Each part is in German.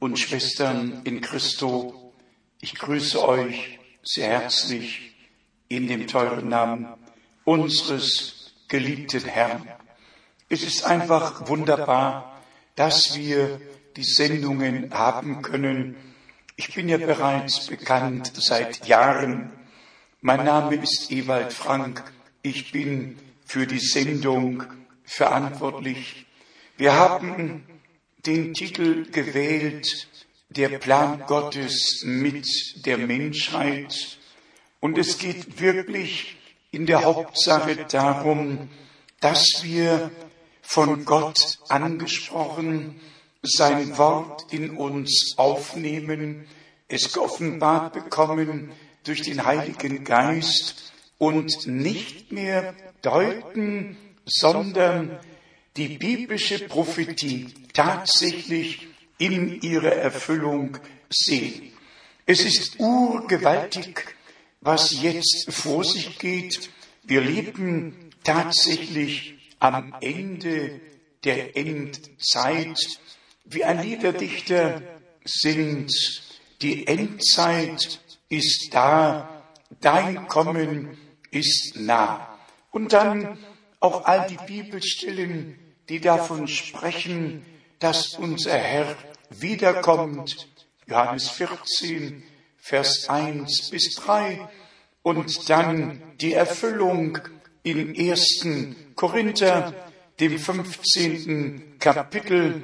und Schwestern in Christo, ich grüße euch sehr herzlich in dem teuren Namen unseres geliebten Herrn. Es ist einfach wunderbar, dass wir die Sendungen haben können. Ich bin ja bereits bekannt seit Jahren. Mein Name ist Ewald Frank. Ich bin für die Sendung verantwortlich. Wir haben den Titel gewählt, der Plan Gottes mit der Menschheit. Und es geht wirklich in der Hauptsache darum, dass wir von Gott angesprochen sein Wort in uns aufnehmen, es geoffenbart bekommen durch den Heiligen Geist und nicht mehr deuten, sondern die biblische Prophetie tatsächlich in ihrer Erfüllung sehen. Es ist urgewaltig, was jetzt vor sich geht. Wir leben tatsächlich am Ende der Endzeit. Wie ein Liederdichter singt, die Endzeit ist da, dein Kommen ist nah. Und dann auch all die Bibelstellen, die davon sprechen, dass unser Herr wiederkommt. Johannes 14, Vers 1 bis 3. Und dann die Erfüllung im ersten Korinther, dem 15. Kapitel.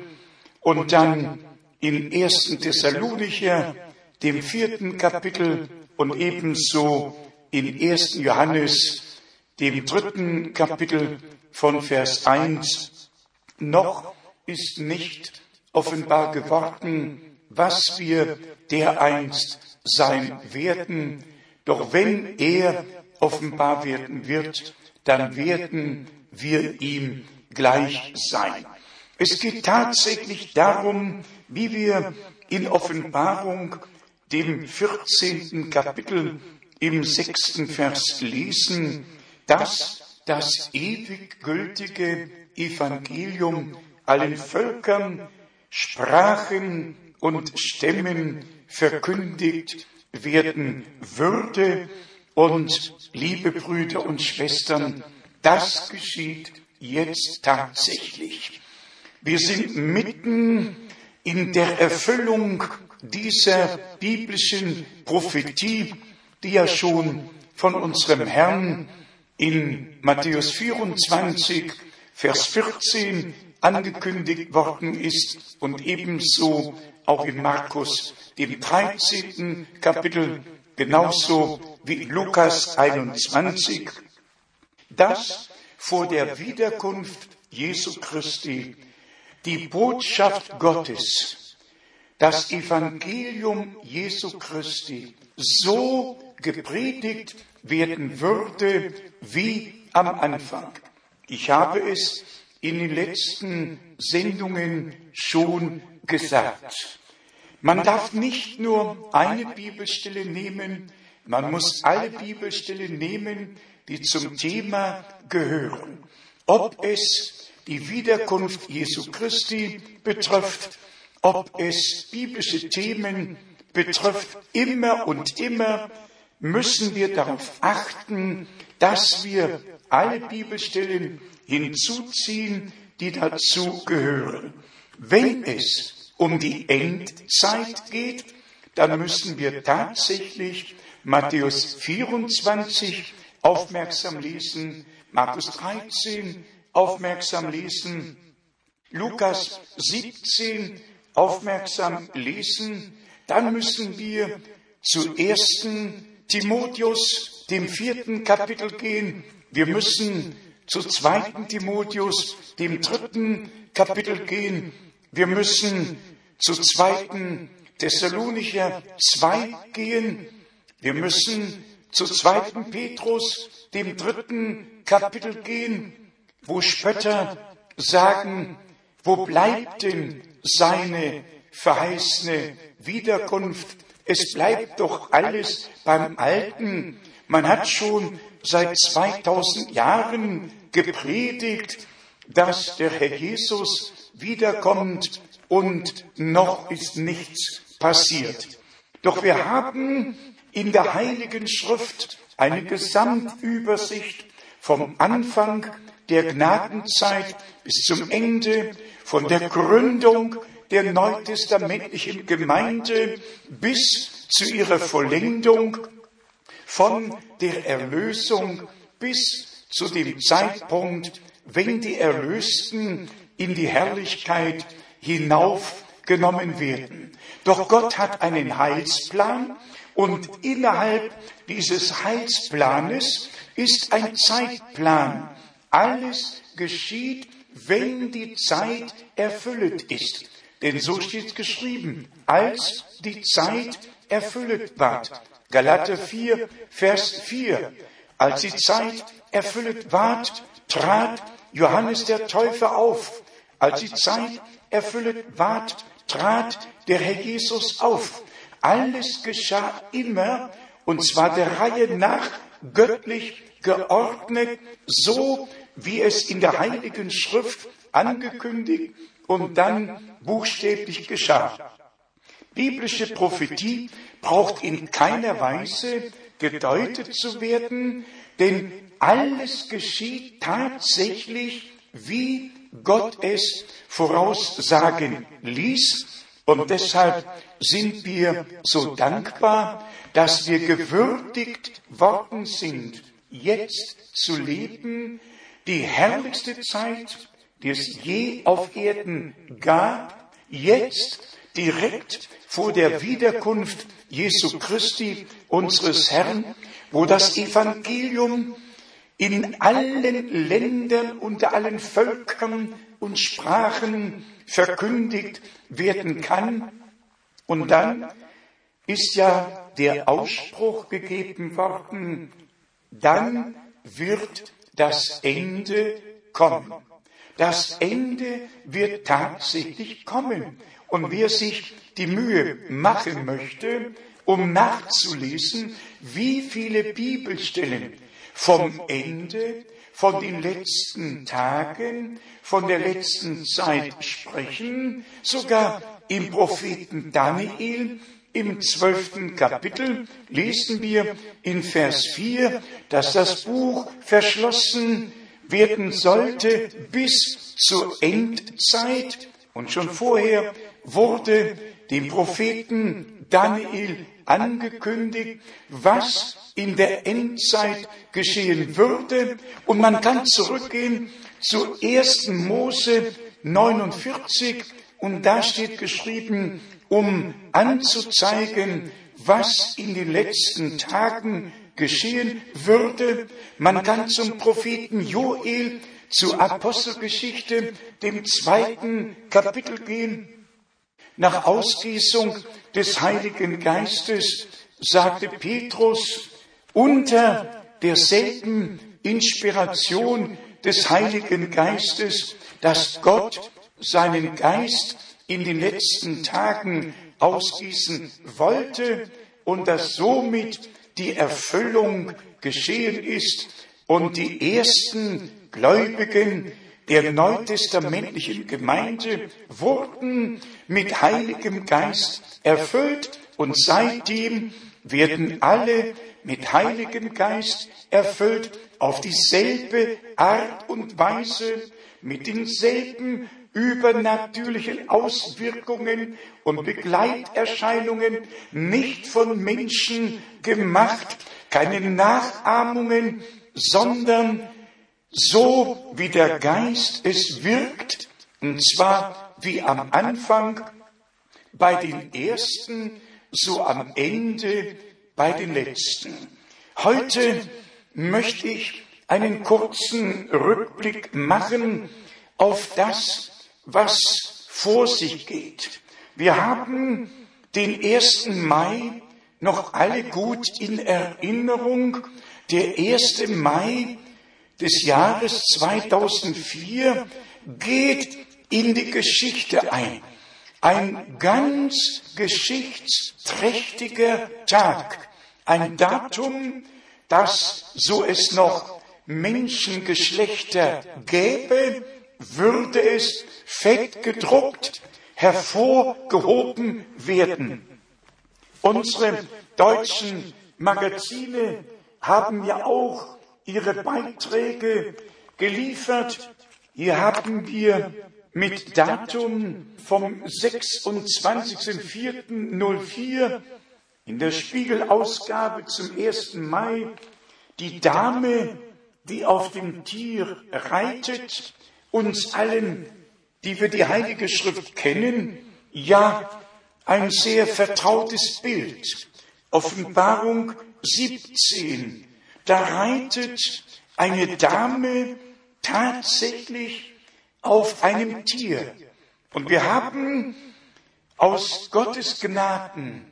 Und dann im ersten Thessalonicher, dem vierten Kapitel und ebenso in 1. Johannes, dem dritten Kapitel von Vers 1, noch ist nicht offenbar geworden, was wir dereinst sein werden. Doch wenn er offenbar werden wird, dann werden wir ihm gleich sein. Es geht tatsächlich darum, wie wir in Offenbarung dem 14. Kapitel im sechsten Vers lesen, dass das ewig gültige Evangelium allen Völkern, Sprachen und Stämmen verkündigt werden würde. Und liebe Brüder und Schwestern, das geschieht jetzt tatsächlich. Wir sind mitten in der Erfüllung dieser biblischen Prophetie, die ja schon von unserem Herrn in Matthäus 24, Vers 14 angekündigt worden ist und ebenso auch in Markus, dem 13. Kapitel, genauso wie in Lukas 21, dass vor der Wiederkunft Jesu Christi die Botschaft Gottes, das Evangelium Jesu Christi so gepredigt werden würde wie am Anfang. Ich habe es in den letzten Sendungen schon gesagt. Man darf nicht nur eine Bibelstelle nehmen, man muss alle Bibelstellen nehmen, die zum Thema gehören. Ob es die Wiederkunft Jesu Christi betrifft, ob es biblische Themen betrifft, immer und immer müssen wir darauf achten, dass wir alle Bibelstellen hinzuziehen, die dazu gehören. Wenn es um die Endzeit geht, dann müssen wir tatsächlich Matthäus 24 aufmerksam lesen, Markus 13 aufmerksam lesen, Lukas 17 aufmerksam lesen, dann müssen wir zu ersten Timotheus, dem vierten Kapitel gehen. Wir müssen zu zweiten Timotheus, dem dritten Kapitel gehen. Wir müssen zu zweiten Thessalonicher 2 gehen. Wir müssen zu 2. Petrus, dem dritten Kapitel gehen, wo Spötter sagen, wo bleibt denn seine verheißene Wiederkunft? Es bleibt doch alles beim Alten. Man hat schon seit 2000 Jahren gepredigt, dass der Herr Jesus wiederkommt und noch ist nichts passiert. Doch wir haben in der Heiligen Schrift eine Gesamtübersicht vom Anfang der Gnadenzeit bis zum Ende, von der Gründung der neutestamentlichen Gemeinde bis zu ihrer Vollendung, von der Erlösung bis zu dem Zeitpunkt, wenn die Erlösten in die Herrlichkeit hinaufgenommen werden. Doch Gott hat einen Heilsplan und innerhalb dieses Heilsplanes ist ein Zeitplan. Alles geschieht, wenn die Zeit erfüllt ist. Denn so steht geschrieben, als die Zeit erfüllt ward. Galater 4, Vers 4. Als die Zeit erfüllt ward, trat Johannes der Täufer auf. Als die Zeit erfüllt ward, trat der Herr Jesus auf. Alles geschah immer, und zwar der Reihe nach, göttlich geordnet, so wie es in der Heiligen Schrift angekündigt und dann buchstäblich geschah. Biblische Prophetie braucht in keiner Weise gedeutet zu werden, denn alles geschieht tatsächlich, wie Gott es voraussagen ließ. Und deshalb sind wir so dankbar, dass wir gewürdigt worden sind, jetzt zu leben, die herrlichste Zeit, die es je auf Erden gab, jetzt direkt vor der Wiederkunft Jesu Christi, unseres Herrn, wo das Evangelium in allen Ländern, unter allen Völkern und Sprachen verkündigt werden kann. Und dann ist ja der Ausspruch gegeben worden, dann wird das Ende kommen. Das Ende wird tatsächlich kommen. Und wer sich die Mühe machen möchte, um nachzulesen, wie viele Bibelstellen vom Ende, von den letzten Tagen, von der letzten Zeit sprechen, sogar im Propheten Daniel im zwölften Kapitel lesen wir in Vers 4, dass das Buch verschlossen werden sollte bis zur Endzeit. Und schon vorher wurde dem Propheten Daniel angekündigt, was in der Endzeit geschehen würde. Und man kann zurückgehen zu 1. Mose 49 und da steht geschrieben, um anzuzeigen, was in den letzten Tagen geschehen würde. Man kann zum Propheten Joel, zur Apostelgeschichte, dem zweiten Kapitel gehen. Nach Ausgießung des Heiligen Geistes sagte Petrus unter derselben Inspiration des Heiligen Geistes, dass Gott seinen Geist in den letzten Tagen ausgießen wollte und dass somit die Erfüllung geschehen ist und die ersten Gläubigen der neutestamentlichen Gemeinde wurden mit Heiligem Geist erfüllt und seitdem werden alle mit Heiligem Geist erfüllt auf dieselbe Art und Weise, mit denselben übernatürlichen Auswirkungen und Begleiterscheinungen, nicht von Menschen gemacht, keine Nachahmungen, sondern so wie der Geist es wirkt, und zwar wie am Anfang bei den Ersten, so am Ende bei den Letzten. Heute möchte ich einen kurzen Rückblick machen auf das, was vor sich geht. Wir haben den 1. Mai noch alle gut in Erinnerung. Der 1. Mai des Jahres 2004 geht in die Geschichte ein. Ein ganz geschichtsträchtiger Tag. Ein Datum, das, so es noch Menschengeschlechter gäbe, würde es fett gedruckt hervorgehoben werden. Unsere deutschen Magazine haben ja auch ihre Beiträge geliefert. Hier haben wir mit Datum vom 26.04.04 in der Spiegelausgabe zum 1. Mai die Dame, die auf dem Tier reitet, uns allen, die wir die Heilige Schrift kennen, ja ein sehr vertrautes Bild. Offenbarung 17. Da reitet eine Dame tatsächlich auf einem Tier. Und wir haben aus Gottes Gnaden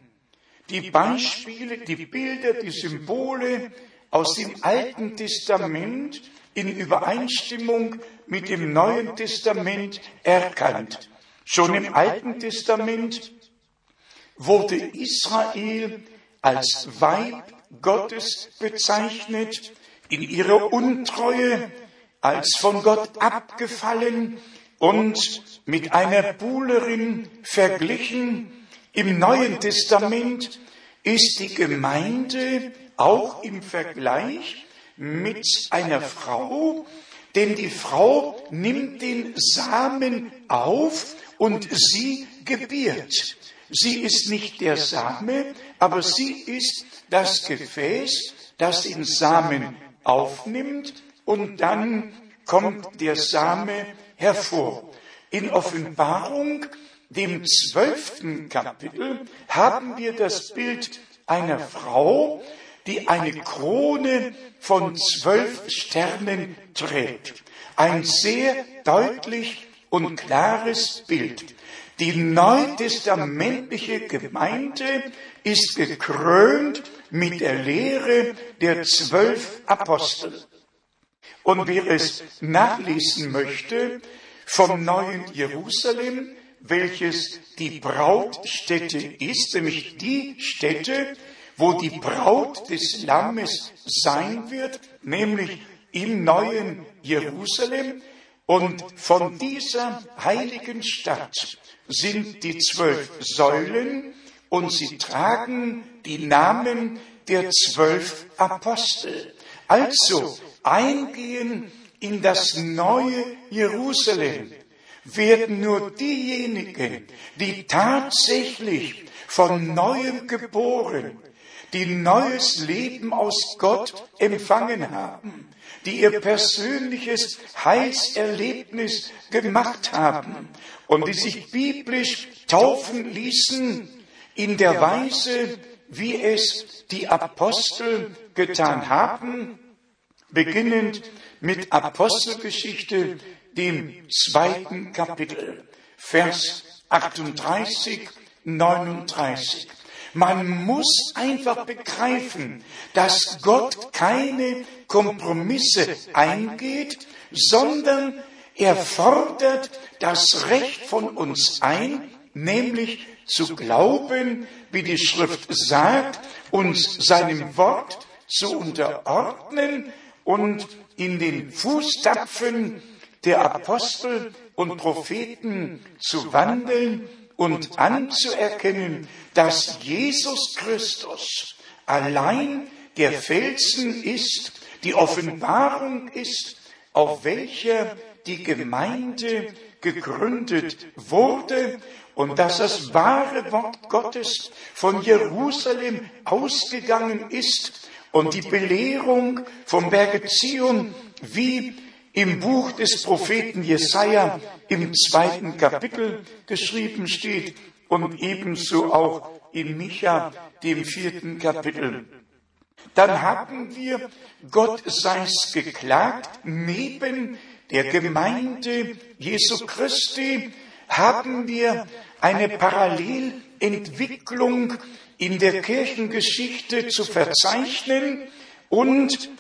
die Beispiele, die Bilder, die Symbole aus dem Alten Testament in Übereinstimmung mit dem Neuen Testament erkannt. Schon im Alten Testament wurde Israel als Weib Gottes bezeichnet, in ihrer Untreue als von Gott abgefallen und mit einer Buhlerin verglichen. Im Neuen Testament ist die Gemeinde auch im Vergleich mit einer Frau, denn die Frau nimmt den Samen auf und sie gebiert. Sie ist nicht der Same, aber sie ist das Gefäß, das den Samen aufnimmt und dann kommt der Same hervor. In Offenbarung, dem zwölften Kapitel, haben wir das Bild einer Frau, die eine Krone von zwölf Sternen trägt. Ein sehr deutlich und klares Bild. Die neutestamentliche Gemeinde ist gekrönt mit der Lehre der zwölf Apostel. Und wer es nachlesen möchte vom neuen Jerusalem, welches die Brautstätte ist, nämlich die Stätte, wo die Braut des Lammes sein wird, nämlich im neuen Jerusalem. Und von dieser heiligen Stadt sind die zwölf Säulen und sie tragen die Namen der zwölf Apostel. Also eingehen in das neue Jerusalem werden nur diejenigen, die tatsächlich von neuem geboren, die neues Leben aus Gott empfangen haben, die ihr persönliches Heilserlebnis gemacht haben und die sich biblisch taufen ließen in der Weise, wie es die Apostel getan haben, beginnend mit Apostelgeschichte, dem zweiten Kapitel, Vers 38, 39. Man muss einfach begreifen, dass Gott keine Kompromisse eingeht, sondern er fordert das Recht von uns ein, nämlich zu glauben, wie die Schrift sagt, uns seinem Wort zu unterordnen und in den Fußtapfen der Apostel und Propheten zu wandeln und anzuerkennen, dass Jesus Christus allein der Felsen ist, die Offenbarung ist, auf welcher die Gemeinde gegründet wurde und dass das wahre Wort Gottes von Jerusalem ausgegangen ist und die Belehrung vom Berge Zion wie im Buch des Propheten Jesaja im zweiten Kapitel geschrieben steht und ebenso auch in Micha, dem vierten Kapitel. Dann haben wir, Gott sei's geklagt, neben der Gemeinde Jesu Christi haben wir eine Parallelentwicklung in der Kirchengeschichte zu verzeichnen und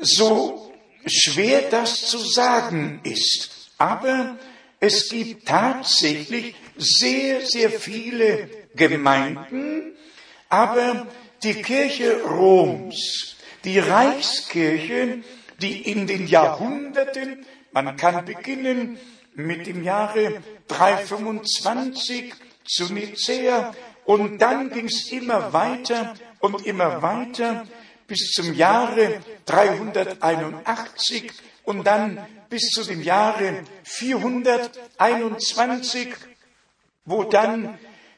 so schwer das zu sagen ist. Aber es gibt tatsächlich sehr, sehr viele Gemeinden, aber die Kirche Roms, die Reichskirche, die in den Jahrhunderten, man kann beginnen mit dem Jahre 325 zu Nicäa und dann ging es immer weiter und immer weiter bis zum Jahre 381 und dann bis zu dem Jahre 421, wo dann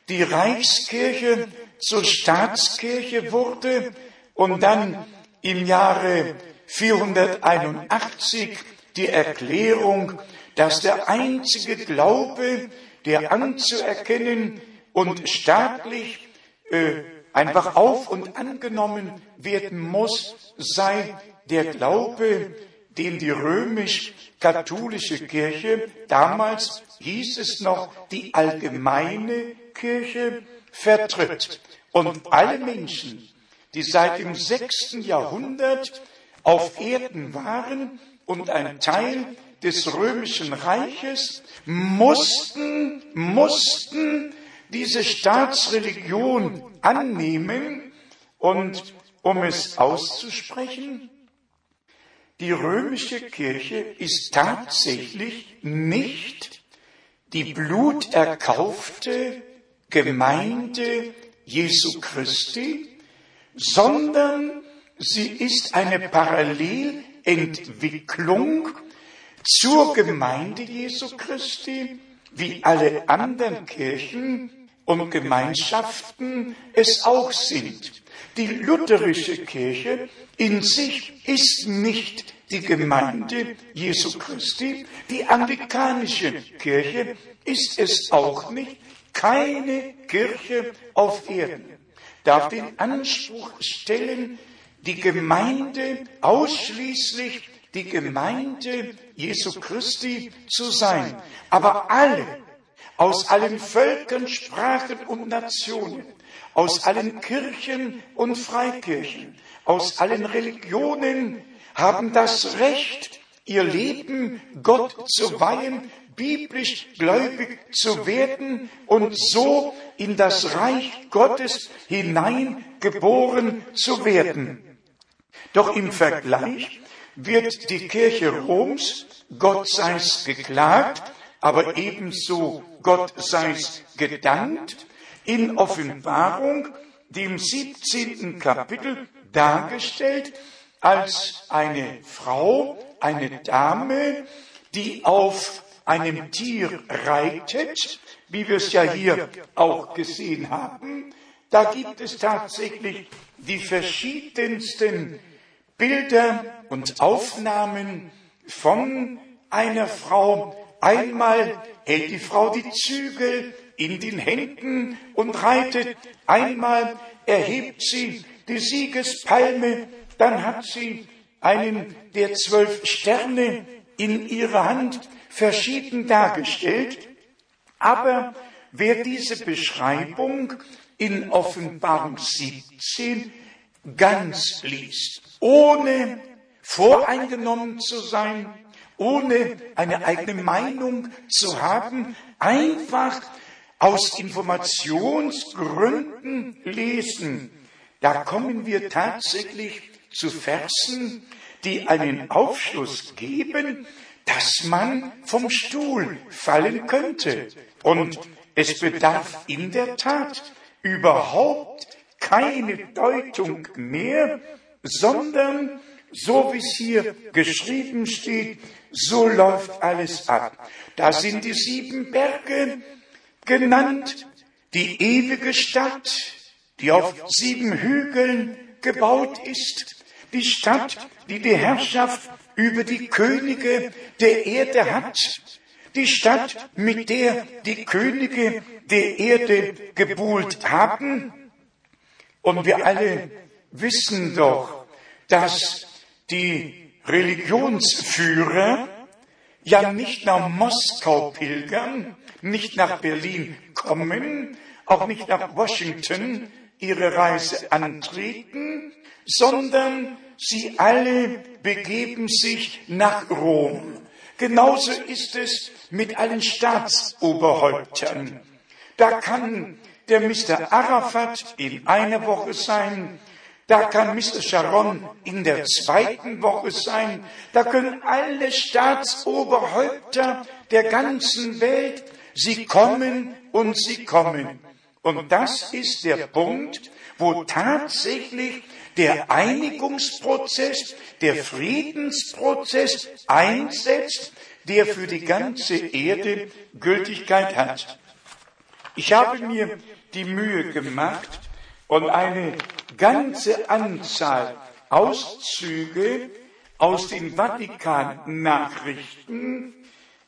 die Reichskirche zur Staatskirche wurde und dann im Jahre 481 die Erklärung, dass der einzige Glaube, der anzuerkennen und staatlich äh, einfach auf und angenommen werden muss, sei der Glaube, den die römisch-katholische Kirche, damals hieß es noch die allgemeine Kirche, vertritt. Und alle Menschen, die seit dem sechsten Jahrhundert auf Erden waren und ein Teil des römischen Reiches, mussten, mussten diese Staatsreligion annehmen und um es auszusprechen, die römische Kirche ist tatsächlich nicht die bluterkaufte Gemeinde Jesu Christi, sondern sie ist eine Parallelentwicklung zur Gemeinde Jesu Christi, wie alle anderen Kirchen und Gemeinschaften es auch sind. Die lutherische Kirche in sich ist nicht die Gemeinde Jesu Christi. Die anglikanische Kirche ist es auch nicht. Keine Kirche auf Erden darf den Anspruch stellen, die Gemeinde ausschließlich die Gemeinde Jesu Christi zu sein. Aber alle aus allen Völkern, Sprachen und Nationen, aus allen Kirchen und Freikirchen, aus allen Religionen haben das Recht, ihr Leben Gott zu weihen, biblisch gläubig zu werden und so in das Reich Gottes hineingeboren zu werden. Doch im Vergleich wird die Kirche Roms, Gott sei's geklagt, aber ebenso Gott sei's gedankt, in Offenbarung, dem 17. Kapitel, dargestellt als eine Frau, eine Dame, die auf einem Tier reitet, wie wir es ja hier auch gesehen haben. Da gibt es tatsächlich die verschiedensten Bilder und Aufnahmen von einer Frau. Einmal hält die Frau die Zügel in den Händen und reitet. Einmal erhebt sie die Siegespalme. Dann hat sie einen der zwölf Sterne in ihrer Hand verschieden dargestellt. Aber wer diese Beschreibung in Offenbarung 17 ganz liest, ohne voreingenommen zu sein, ohne eine eigene Meinung zu haben, einfach aus Informationsgründen lesen. Da kommen wir tatsächlich zu Versen, die einen Aufschluss geben, dass man vom Stuhl fallen könnte. Und es bedarf in der Tat überhaupt keine Deutung mehr, sondern so wie es hier geschrieben steht, so läuft alles ab. Da sind die sieben Berge genannt, die ewige Stadt, die auf sieben Hügeln gebaut ist, die Stadt, die die Herrschaft über die Könige der Erde hat, die Stadt, mit der die Könige der Erde gebuhlt haben, und wir alle wissen doch, dass die Religionsführer ja nicht nach Moskau pilgern, nicht nach Berlin kommen, auch nicht nach Washington ihre Reise antreten, sondern sie alle begeben sich nach Rom. Genauso ist es mit allen Staatsoberhäuptern. Da kann der Mr. Arafat in einer Woche sein, da kann Mr. Sharon in der zweiten Woche sein, da können alle Staatsoberhäupter der ganzen Welt, sie kommen und sie kommen. Und das ist der Punkt, wo tatsächlich der Einigungsprozess, der Friedensprozess einsetzt, der für die ganze Erde Gültigkeit hat. Ich habe mir die Mühe gemacht und eine ganze Anzahl Auszüge aus den Vatikan-Nachrichten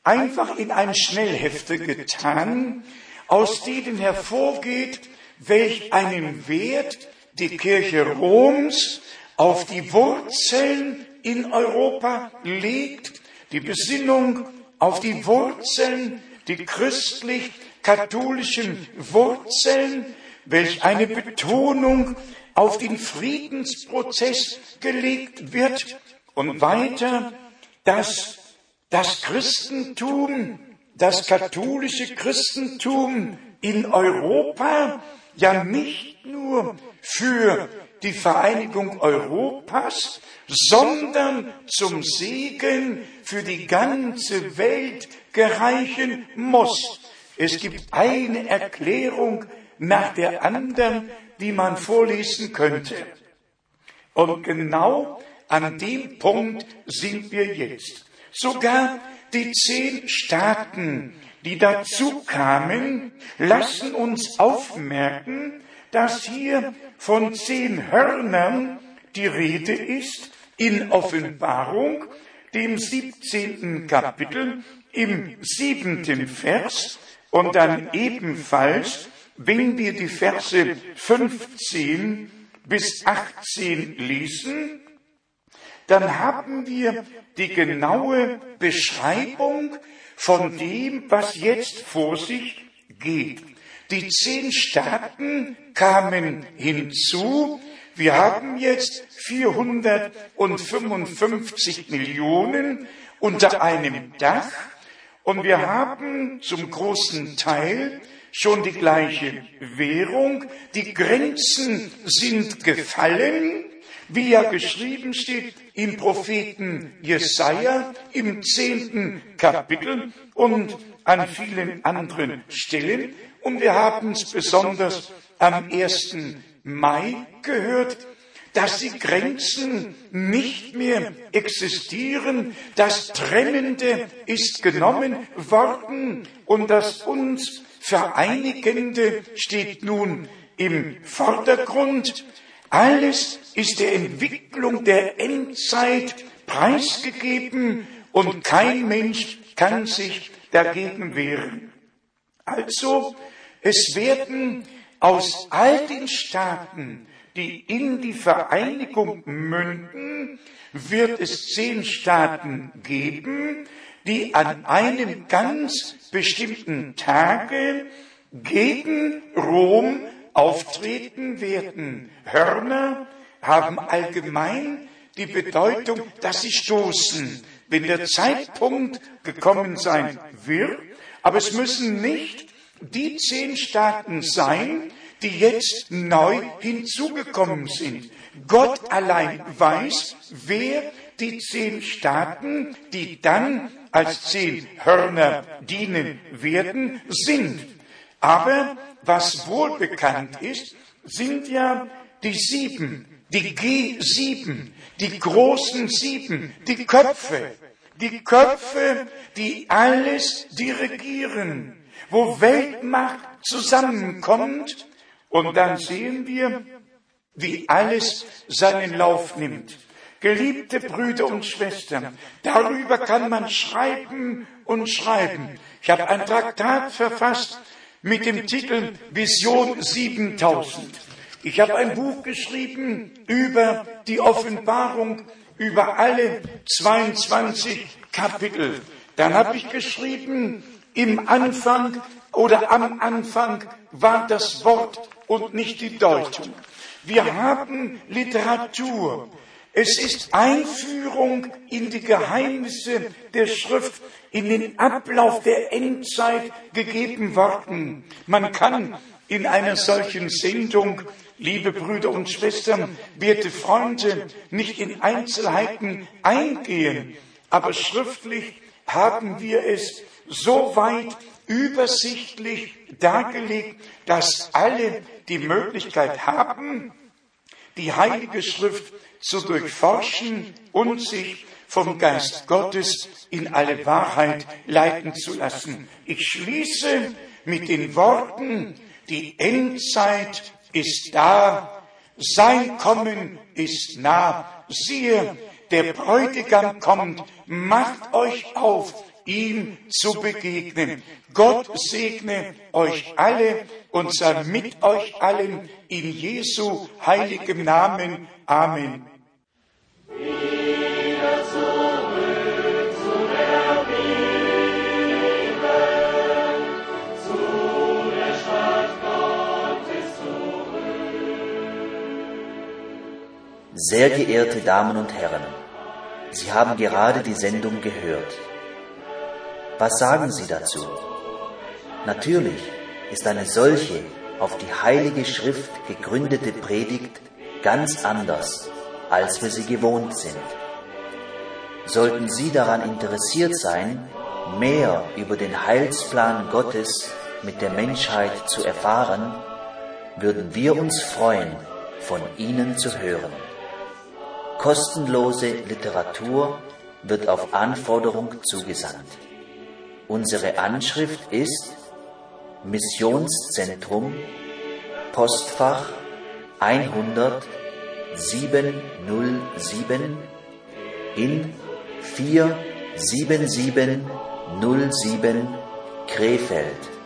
einfach in ein Schnellhefte getan, aus denen hervorgeht, welch einen Wert die Kirche Roms auf die Wurzeln in Europa legt, die Besinnung auf die Wurzeln, die christlich-katholischen Wurzeln, welch eine Betonung auf den Friedensprozess gelegt wird und weiter, dass das Christentum, das katholische Christentum in Europa ja nicht nur für die Vereinigung Europas, sondern zum Segen für die ganze Welt gereichen muss. Es gibt eine Erklärung nach der anderen, die man vorlesen könnte. Und genau an dem Punkt sind wir jetzt. Sogar die zehn Staaten, die dazu kamen, lassen uns aufmerken, dass hier von zehn Hörnern die Rede ist in Offenbarung, dem 17. Kapitel, im siebenten Vers und dann ebenfalls, wenn wir die Verse 15 bis 18 lesen, dann haben wir die genaue Beschreibung von dem, was jetzt vor sich geht. Die zehn Staaten kamen hinzu. Wir haben jetzt 455 Millionen unter einem Dach und wir haben zum großen Teil schon die gleiche Währung. Die Grenzen sind gefallen, wie ja geschrieben steht im Propheten Jesaja im zehnten Kapitel und an vielen anderen Stellen. Und wir haben es besonders am 1. Mai gehört, dass die Grenzen nicht mehr existieren, das Trennende ist genommen worden und das uns Vereinigende steht nun im Vordergrund. Alles ist der Entwicklung der Endzeit preisgegeben und kein Mensch kann sich dagegen wehren. Also, es werden aus all den Staaten, die in die Vereinigung münden, wird es zehn Staaten geben, die an einem ganz bestimmten Tage gegen Rom auftreten werden. Hörner haben allgemein die Bedeutung, dass sie stoßen, wenn der Zeitpunkt gekommen sein wird. Aber es müssen nicht die zehn Staaten sein, die jetzt neu hinzugekommen sind. Gott allein weiß, wer die zehn Staaten, die dann als zehn Hörner dienen werden, sind. Aber was wohl bekannt ist, sind ja die sieben, die G7, die großen sieben, die Köpfe, die Köpfe, die alles dirigieren, wo Weltmacht zusammenkommt und dann sehen wir, wie alles seinen Lauf nimmt. Geliebte Brüder und Schwestern, darüber kann man schreiben und schreiben. Ich habe ein Traktat verfasst mit dem Titel Vision 7000. Ich habe ein Buch geschrieben über die Offenbarung, über alle 22 Kapitel. Dann habe ich geschrieben, im Anfang oder am Anfang war das Wort und nicht die Deutung. Wir haben Literatur. Es ist Einführung in die Geheimnisse der Schrift, in den Ablauf der Endzeit gegeben worden. Man kann in einer solchen Sendung, liebe Brüder und Schwestern, werte Freunde, nicht in Einzelheiten eingehen, aber schriftlich haben wir es so weit übersichtlich dargelegt, dass alle die Möglichkeit haben, die Heilige Schrift zu durchforschen und sich vom Geist Gottes in alle Wahrheit leiten zu lassen. Ich schließe mit den Worten, die Endzeit ist da, sein Kommen ist nah. Siehe, der Bräutigam kommt, macht euch auf, ihm zu begegnen. Gott segne euch alle und sei mit euch allen in Jesu heiligem Namen. Amen. Sehr geehrte Damen und Herren, Sie haben gerade die Sendung gehört. Was sagen Sie dazu? Natürlich ist eine solche auf die Heilige Schrift gegründete Predigt ganz anders, als wir sie gewohnt sind. Sollten Sie daran interessiert sein, mehr über den Heilsplan Gottes mit der Menschheit zu erfahren, würden wir uns freuen, von Ihnen zu hören. Kostenlose Literatur wird auf Anforderung zugesandt. Unsere Anschrift ist Missionszentrum, Postfach 100 707 in 47707 Krefeld.